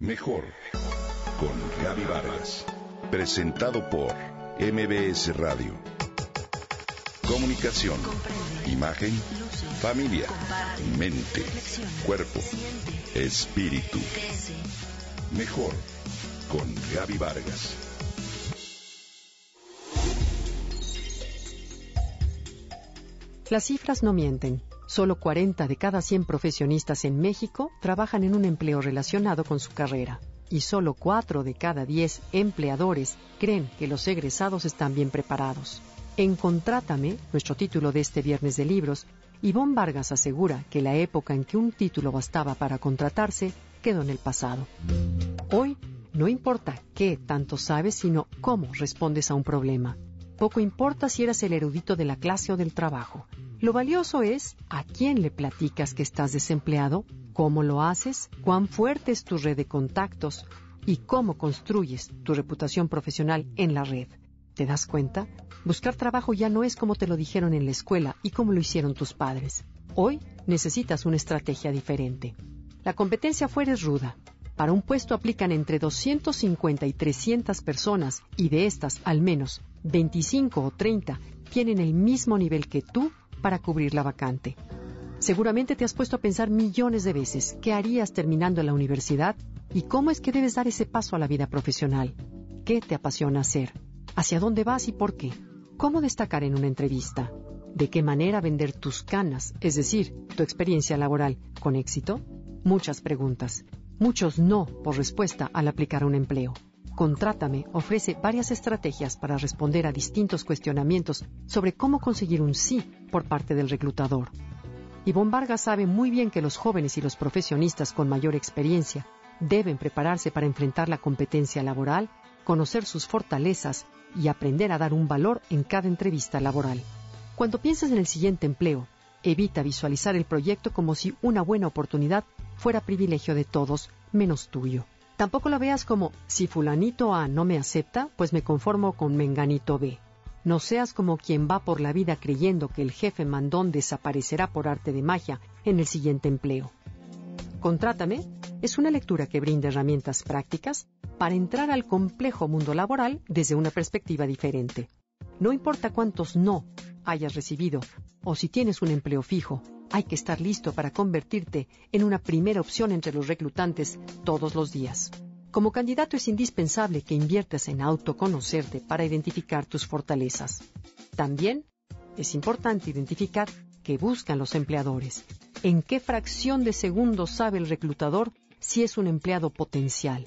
Mejor con Gaby Vargas. Presentado por MBS Radio. Comunicación, imagen, familia, mente, cuerpo, espíritu. Mejor con Gaby Vargas. Las cifras no mienten. Solo 40 de cada 100 profesionistas en México trabajan en un empleo relacionado con su carrera. Y solo 4 de cada 10 empleadores creen que los egresados están bien preparados. En Contrátame, nuestro título de este viernes de libros, Ivonne Vargas asegura que la época en que un título bastaba para contratarse quedó en el pasado. Hoy no importa qué tanto sabes, sino cómo respondes a un problema. Poco importa si eras el erudito de la clase o del trabajo. Lo valioso es a quién le platicas que estás desempleado, cómo lo haces, cuán fuerte es tu red de contactos y cómo construyes tu reputación profesional en la red. ¿Te das cuenta? Buscar trabajo ya no es como te lo dijeron en la escuela y como lo hicieron tus padres. Hoy necesitas una estrategia diferente. La competencia fuera es ruda. Para un puesto aplican entre 250 y 300 personas y de estas al menos 25 o 30 tienen el mismo nivel que tú para cubrir la vacante. Seguramente te has puesto a pensar millones de veces qué harías terminando la universidad y cómo es que debes dar ese paso a la vida profesional. ¿Qué te apasiona hacer? ¿Hacia dónde vas y por qué? ¿Cómo destacar en una entrevista? ¿De qué manera vender tus canas, es decir, tu experiencia laboral, con éxito? Muchas preguntas. Muchos no por respuesta al aplicar un empleo. Contrátame ofrece varias estrategias para responder a distintos cuestionamientos sobre cómo conseguir un sí por parte del reclutador. Ivonne Vargas sabe muy bien que los jóvenes y los profesionistas con mayor experiencia deben prepararse para enfrentar la competencia laboral, conocer sus fortalezas y aprender a dar un valor en cada entrevista laboral. Cuando piensas en el siguiente empleo, evita visualizar el proyecto como si una buena oportunidad fuera privilegio de todos, menos tuyo. Tampoco la veas como, si fulanito A no me acepta, pues me conformo con menganito B. No seas como quien va por la vida creyendo que el jefe mandón desaparecerá por arte de magia en el siguiente empleo. Contrátame es una lectura que brinda herramientas prácticas para entrar al complejo mundo laboral desde una perspectiva diferente. No importa cuántos no hayas recibido o si tienes un empleo fijo, hay que estar listo para convertirte en una primera opción entre los reclutantes todos los días. Como candidato es indispensable que inviertas en autoconocerte para identificar tus fortalezas. También es importante identificar qué buscan los empleadores, en qué fracción de segundo sabe el reclutador si es un empleado potencial,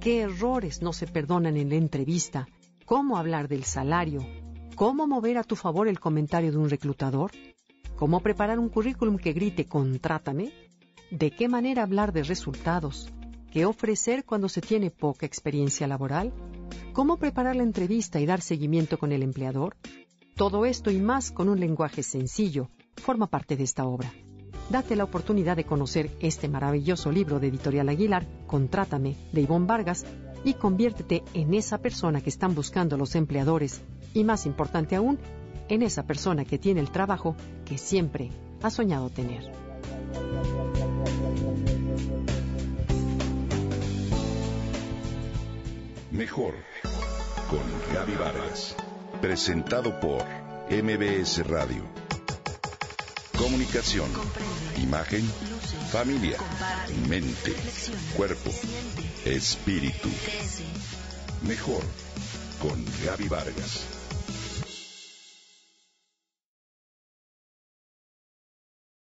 qué errores no se perdonan en la entrevista, cómo hablar del salario, cómo mover a tu favor el comentario de un reclutador, cómo preparar un currículum que grite contrátame, de qué manera hablar de resultados, qué ofrecer cuando se tiene poca experiencia laboral, cómo preparar la entrevista y dar seguimiento con el empleador. Todo esto y más con un lenguaje sencillo forma parte de esta obra. Date la oportunidad de conocer este maravilloso libro de Editorial Aguilar, Contrátame, de Ivonne Vargas, y conviértete en esa persona que están buscando los empleadores y, más importante aún, en esa persona que tiene el trabajo que siempre ha soñado tener. Mejor con Gaby Vargas. Presentado por MBS Radio. Comunicación, imagen, familia, mente, cuerpo, espíritu. Mejor con Gaby Vargas.